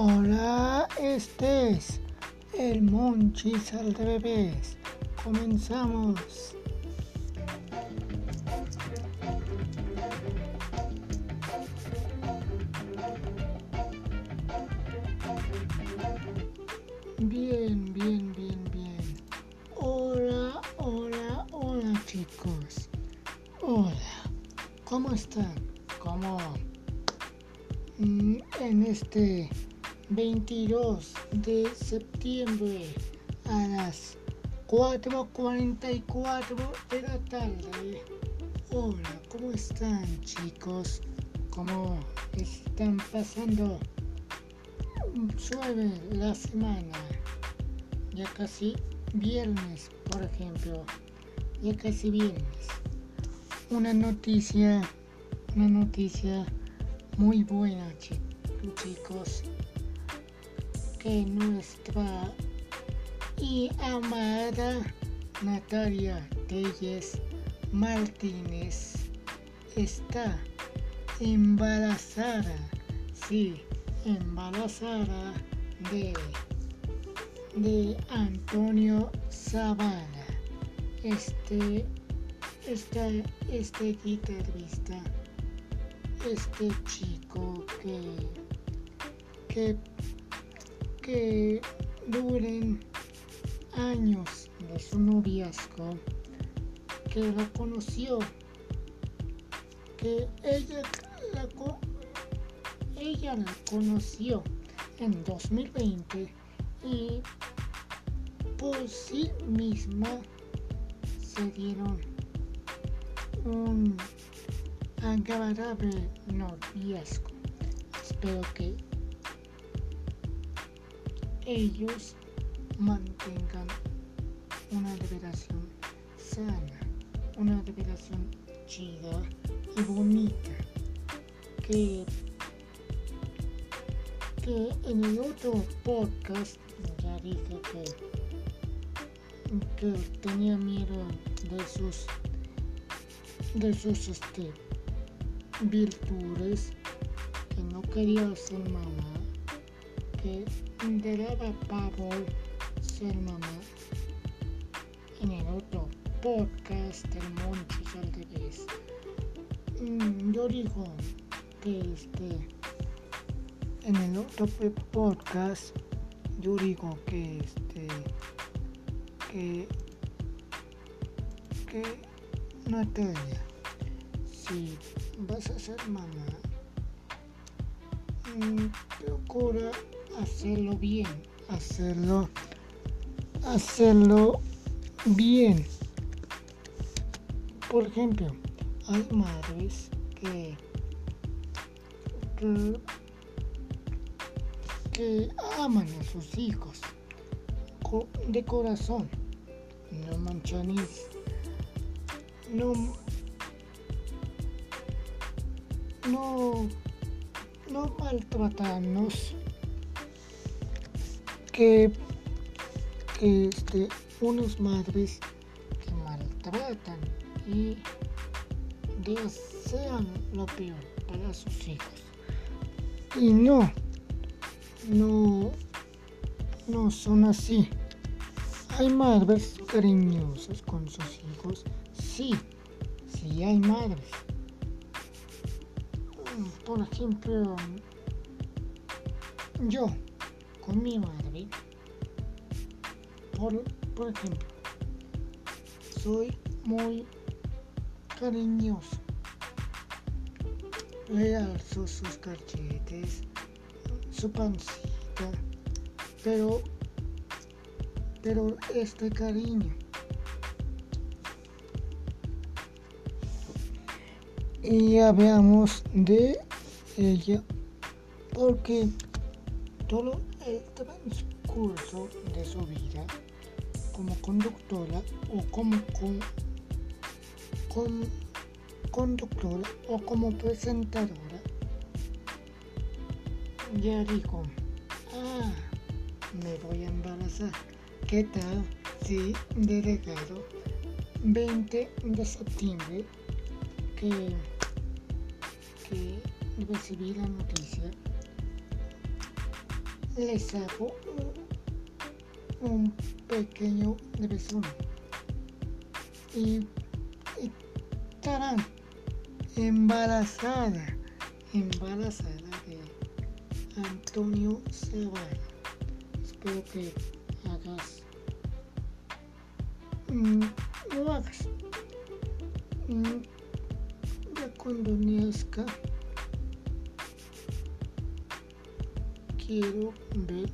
Hola, este es el Monchis al revés. Comenzamos. 22 de septiembre a las 4.44 de la tarde. Hola, ¿cómo están chicos? ¿Cómo están pasando? Suave la semana. Ya casi viernes, por ejemplo. Ya casi viernes. Una noticia, una noticia muy buena, chi- chicos. Que nuestra y amada Natalia Telles Martínez está embarazada. Sí, embarazada de, de Antonio Zavala. Este, este, este guitarrista, este chico que, que, que duren años de su noviazgo, que la conoció, que ella la, ella la conoció en 2020 y por sí misma se dieron un agradable noviazgo. Espero que ellos mantengan una revelación sana, una revelación chida y bonita. Que, que en el otro podcast ya dije que, que tenía miedo de sus de sus este, virtudes, que no quería ser mamá, que le daba pavor ser mamá. En el otro podcast del Monchis al revés, mm, yo digo que este, en el otro podcast, yo digo que este, que, que Natalia, si vas a ser mamá, mm, procura hacerlo bien, hacerlo, hacerlo bien. Por ejemplo, hay madres que, que, aman a sus hijos de corazón, no manchan y no no no maltratarnos que este unas madres que maltratan y desean lo peor para sus hijos. Y no no no son así. Hay madres cariñosas con sus hijos. Sí sí hay madres. Por ejemplo yo con mi madre por, ejemplo soy muy cariñoso. Le alzo sus cachetes su pancita pero pero este cariño. Y ya veamos de ella porque todo el transcurso de su vida como conductora o como con, con- conductora o como presentadora ya dijo ah me voy a embarazar. ¿qué tal si de regalo 20 de septiembre que, que recibí la noticia les hago un, pequeño resumen y, y estarán embarazada embarazada de Antonio Zavala. Espero que hagas mm, lo hagas. Mm, ya cuando nazca quiero ver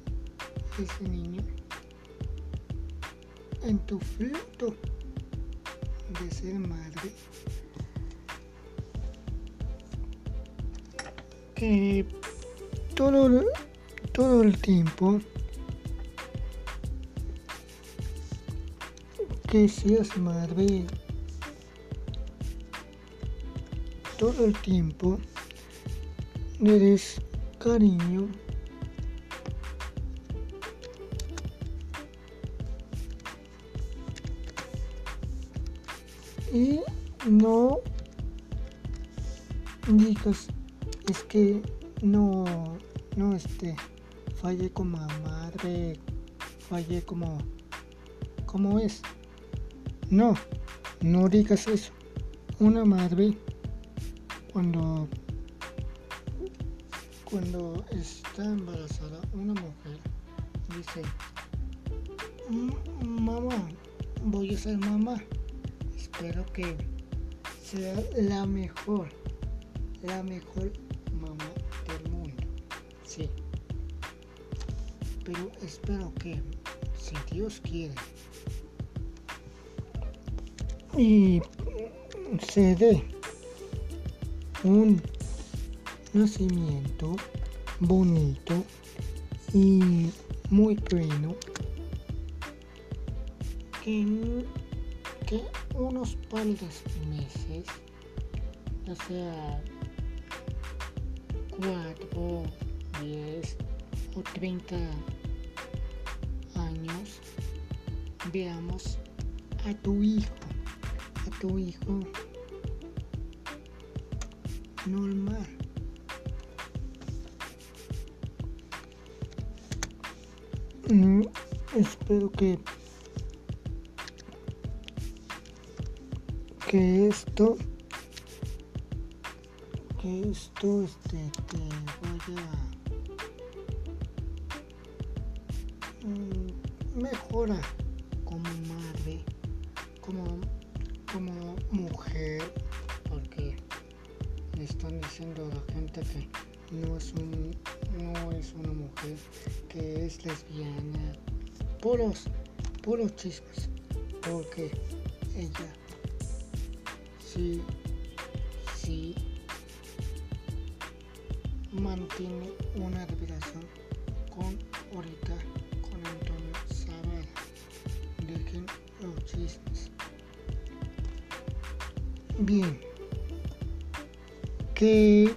ese niño en tu fruto de ser madre. Que todo, todo el tiempo que seas madre todo el tiempo le des cariño y no digas es que no no este falle como madre falle como como es no no digas eso. Una madre cuando cuando está embarazada una mujer dice mamá voy a ser mamá espero que sea la mejor, la mejor mamá del mundo. Sí. Pero espero que, si Dios quiere, y se dé un nacimiento bonito y muy bueno que que unos cuantos meses, o sea, 4, 10 o 30 años, veamos a tu hijo, a tu hijo normal. Mm, espero que que esto que esto este te vaya mm, mejora como madre como como mujer porque me están diciendo la gente que no es un no es una mujer que es lesbiana. Puros puros chismes porque ella sí, sí mantiene una relación con ahorita con Antonio Zavala. Dejen los chismes. Bien. Que,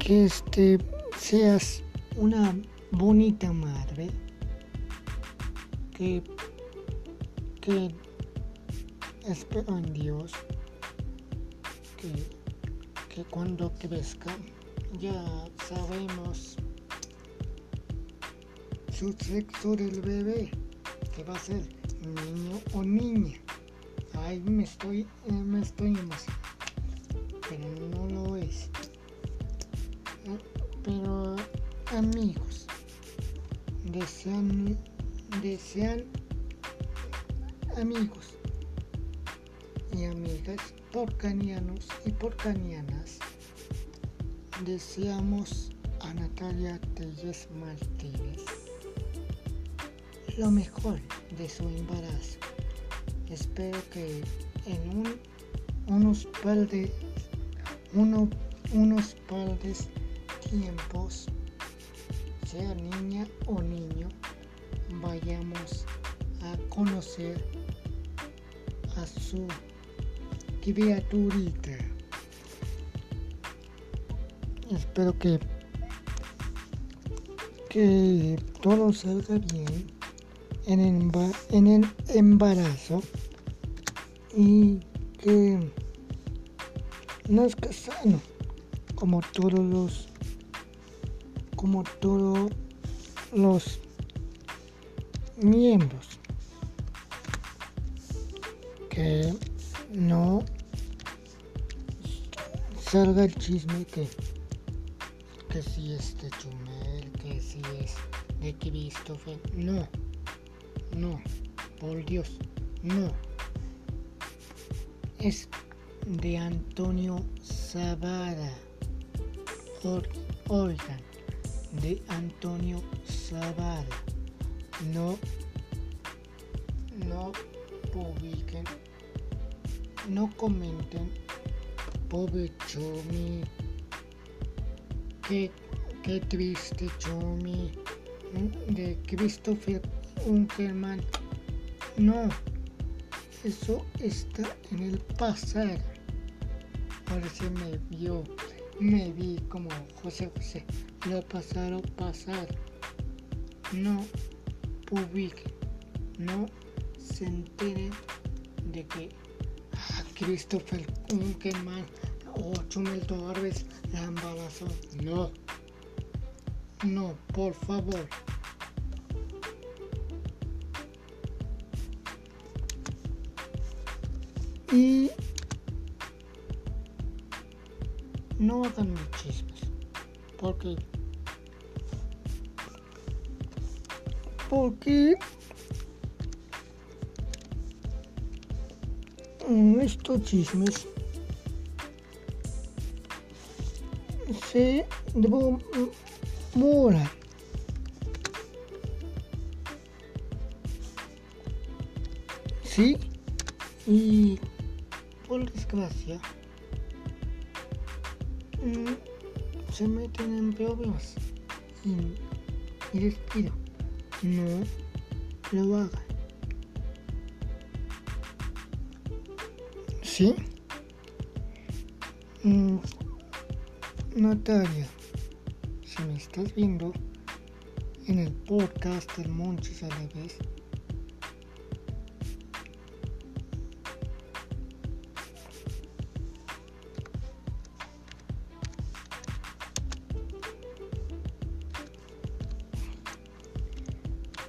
que este seas una bonita madre. Que, que espero en Dios que, cuando crezca ya sabemos su sexo del bebé, que va a ser niño o niña. Ahí me estoy, eh, me estoy emocionando, pero no lo es. Eh, pero amigos, desean, desean amigos y amigas porcanianos y porcanianas, deseamos a Natalia Telles Martínez lo mejor de su embarazo. Espero que en un, unos par de uno, unos par de tiempos, sea niña o niño, vayamos a conocer a su criaturita. Espero que, que todo salga bien en el, en el embarazo y que nazca sano como todos los como todo los miembros que no salga el chisme que, que si es de Chumel, que si es de Christopher. No, no, por Dios, no. Es de Antonio Zavara. Oigan, de Antonio Zavara. No, no publiquen, no comenten pobre Chomi, qué, qué triste Chomi, de Christopher Unkerman. No, eso está en el pasado. Ahora se me vio, me vi como José José, lo pasaron pasar. No publiquen, no se enteren de que Christopher Kunkelman o Chumel Torres la embarazó. No. No, por favor. Y no hagan chismes. Porque porque estos chismes se demoran. Sí, y por desgracia mm, se meten en problemas y, y les pido no lo hagan. ¿Sí? Mm, Natalia, si me estás viendo en el podcast del Monchis Aleves,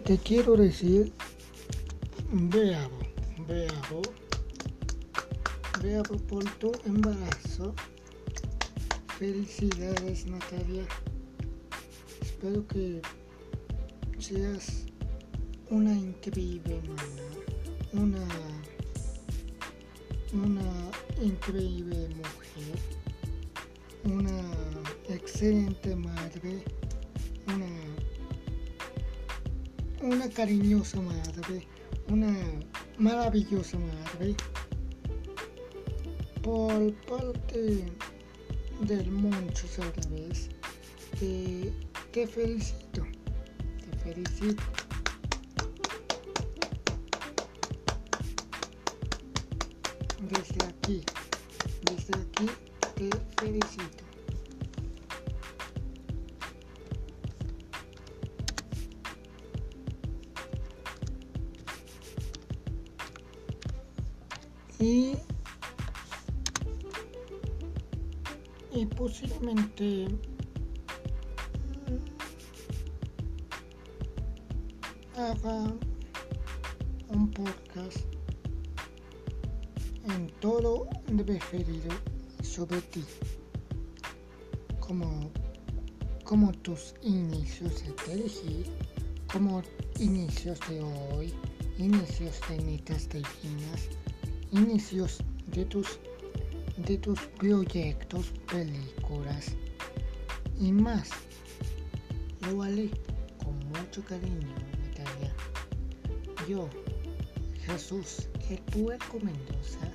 te quiero decir, veamos, veamos por tu embarazo. Felicidades Natalia. Espero que seas una increíble mamá, una, una increíble mujer, una excelente madre, una, una cariñosa madre, una maravillosa madre por parte del Moncho vez te, te felicito, te felicito. Desde aquí, posiblemente haga un podcast en todo referido sobre ti como como tus inicios de TLG, como inicios de hoy, inicios de netas divinas, inicios de tus de tus proyectos, películas y más. Lo vale con mucho cariño, Natalia. Yo, Jesús, el puerco Mendoza,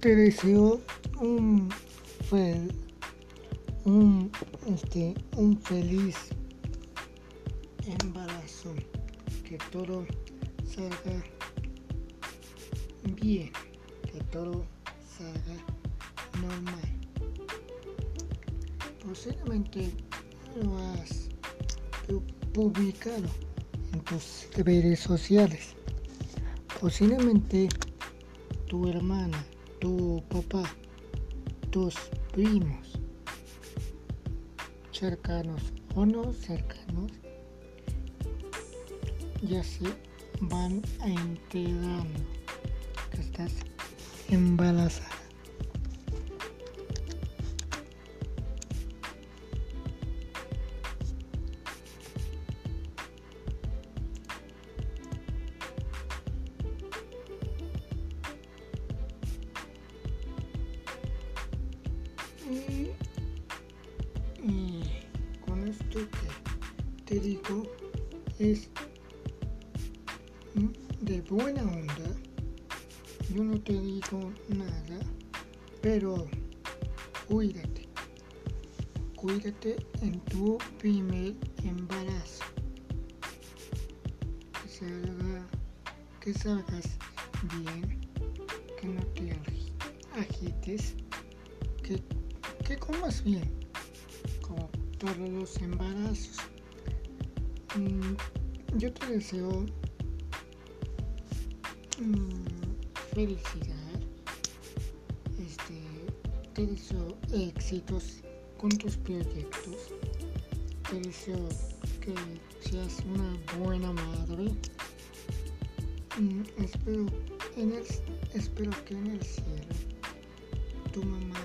te deseo un fel un, este, un feliz embarazo, que todo salga bien, que todo salga normal. Posiblemente lo has publicado en tus redes sociales. Posiblemente tu hermana, tu papá, tus primos, cercanos o no cercanos, ya se van enterando que estás embarazada. Te digo nada, pero cuídate. Cuídate en tu primer embarazo. Que salga, que salgas bien, que no te agi- agites, que, que comas bien, como todos los embarazos. Mm, Yo te deseo mm, felicidad, este, te deseo éxitos con tus proyectos, te deseo que seas una buena madre. Mm, espero, en el, espero que en el cielo tu mamá,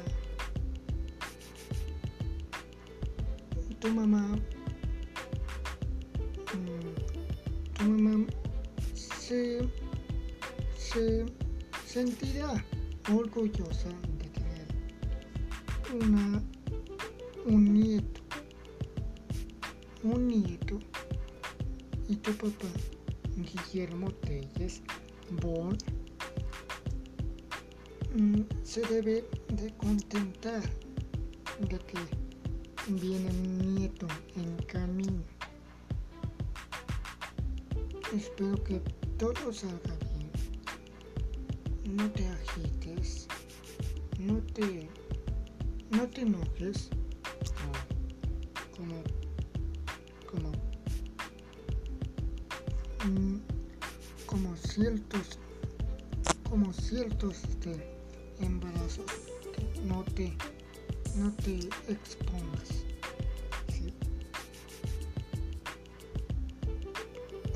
tu mamá, mm, tu mamá se, se sentirá orgullosa de tener una, un nieto, un nieto y tu papá, Guillermo Telles Bon, mm, se debe de contentar de que viene un nieto en camino. Espero que todo salga bien. No te agites, no te, no te enojes, como, como, mm, como ciertos, como ciertos este, embarazos no te, no te expongas.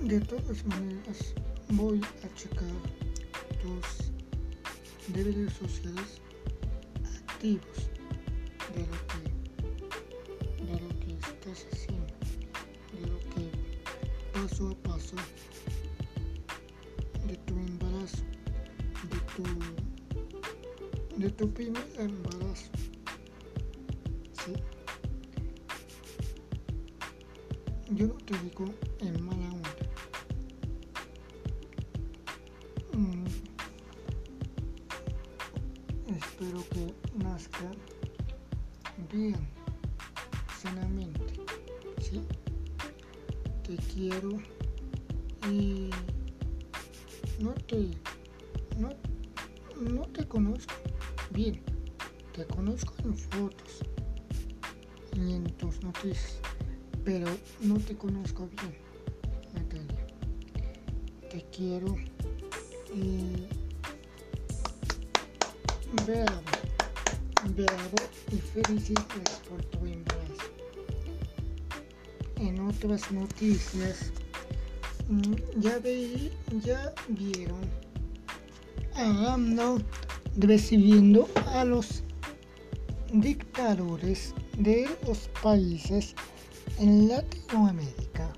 De todas maneras, voy a checar tus deberes sociales activos. De lo que, de lo que estás haciendo, de lo que paso a paso. De tu embarazo, de tu, de tu primer embarazo. Espero que nazca bien, sanamente. ¿sí? Te quiero y no te, no, no te conozco bien. Te conozco en fotos y en tus noticias, pero no te conozco bien. Te quiero y bravo, bravo y felicidades por tu embarazo. En otras noticias, mm, ya veí, ya vieron a AMLO recibiendo a los dictadores de los países en Latinoamérica.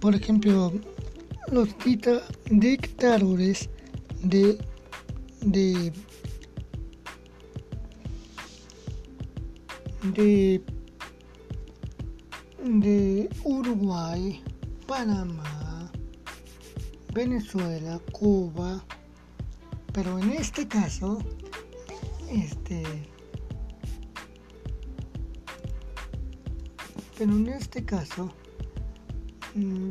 Por ejemplo, los dicta- dictadores de, de, de, de Uruguay, Panamá, Venezuela, Cuba, pero en este caso, este, pero en este caso, mm,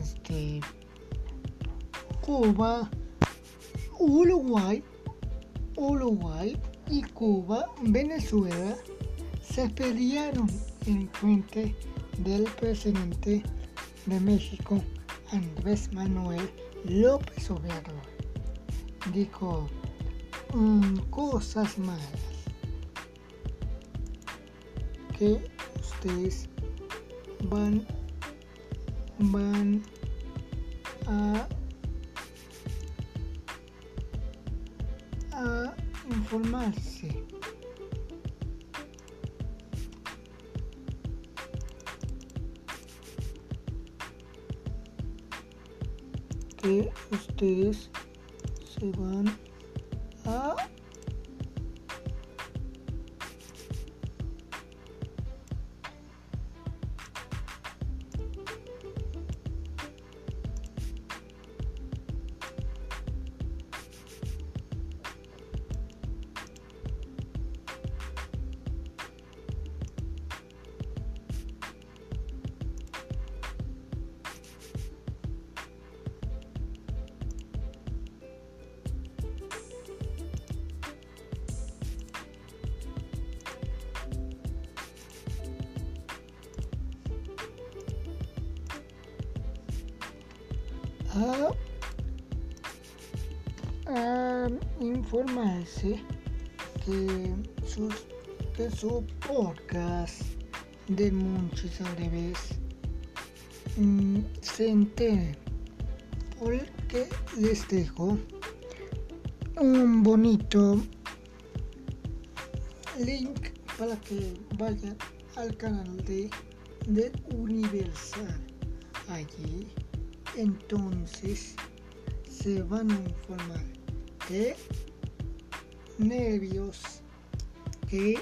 este, Cuba, Uruguay, Uruguay y Cuba, Venezuela se pelearon en frente del presidente de México, Andrés Manuel López Obrador, dijo mm, cosas malas que ustedes van van a a informarse. Que ustedes se van a, informarse que, sus, que su podcast de Munchis al revés mm, se entere porque les dejo un bonito link para que vayan al canal de, de Universal. Allí entonces se van a informar qué nervios, qué,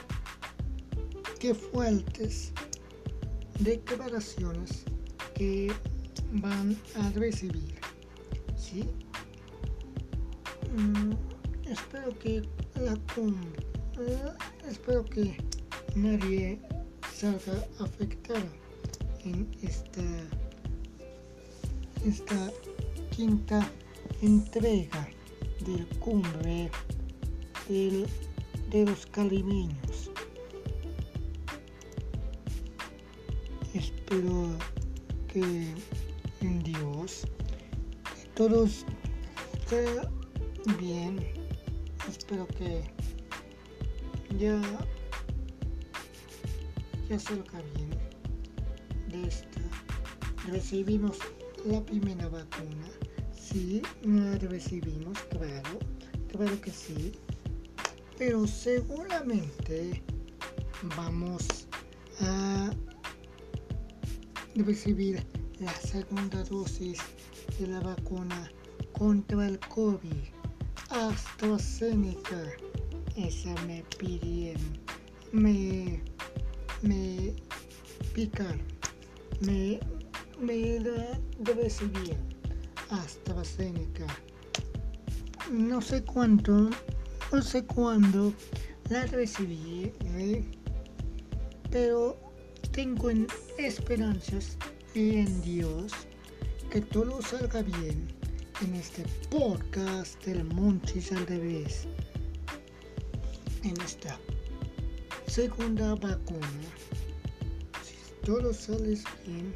qué fuertes declaraciones que van a recibir. ¿sí? Mm, espero que la eh, espero que nadie salga afectado en esta esta quinta entrega del cumbre de los caribeños. Espero que en Dios todos esté bien. Espero que ya, ya salga bien de esta. Recibimos la primera vacuna. Sí, la recibimos, claro, claro que sí. Pero seguramente vamos a recibir la segunda dosis de la vacuna contra el COVID. AstraZeneca. Esa me pidieron. Me, me picaron. Me me la recibía hasta Seneca. No sé cuánto, no sé cuándo la recibí, ¿eh? pero tengo esperanzas en Dios que todo salga bien en este podcast del Monchis al revés. En esta segunda vacuna, si todo sale bien,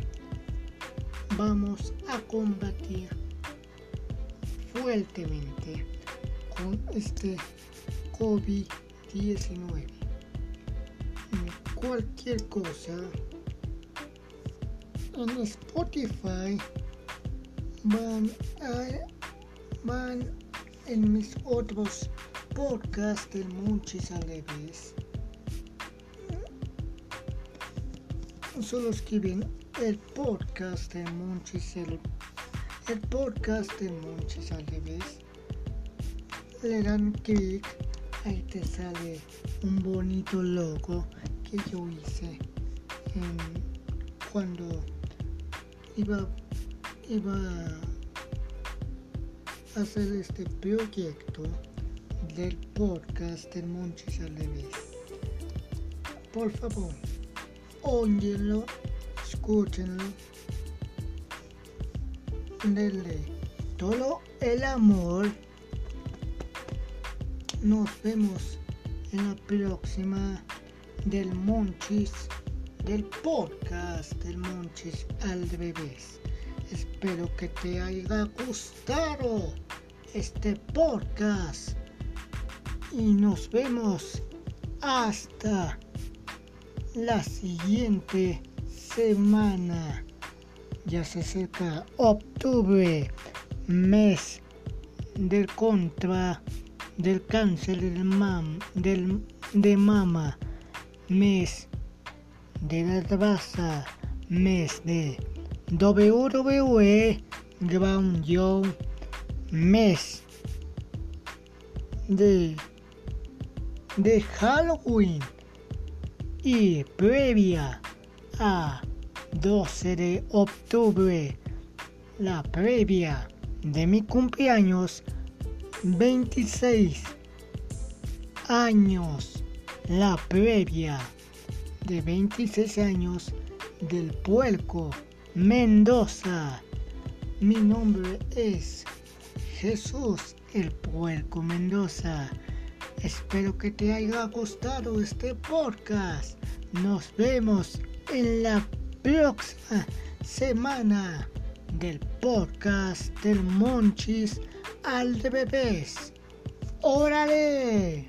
vamos a combatir fuertemente con este COVID-19. Cualquier cosa en Spotify van a van en mis otros podcasts del Munchis Aleves. Solo escriben el podcast de Monchis, el, podcast de Monchis al revés. Le dan clic, ahí te sale un bonito logo que yo hice cuando iba, iba a hacer este proyecto del podcast de Monchis al revés. Por favor, óyenlo escúchenlo. Denle todo el amor. Nos vemos en la próxima del Monchis del podcast del Monchis al revés. Espero que te haya gustado este podcast y nos vemos hasta la siguiente semana. Ya se acerca octubre, mes del contra del cáncer del mam, del, de mama, mes de la raza, mes de WWE Ground Joe, mes de, de Halloween y previa a 12 de octubre, la previa de mi cumpleaños 26 años, la previa de 26 años del puerco Mendoza. Mi nombre es Jesús el puerco Mendoza. Espero que te haya gustado este podcast. Nos vemos en la próxima semana del podcast del Monchis al revés. ¡Órale!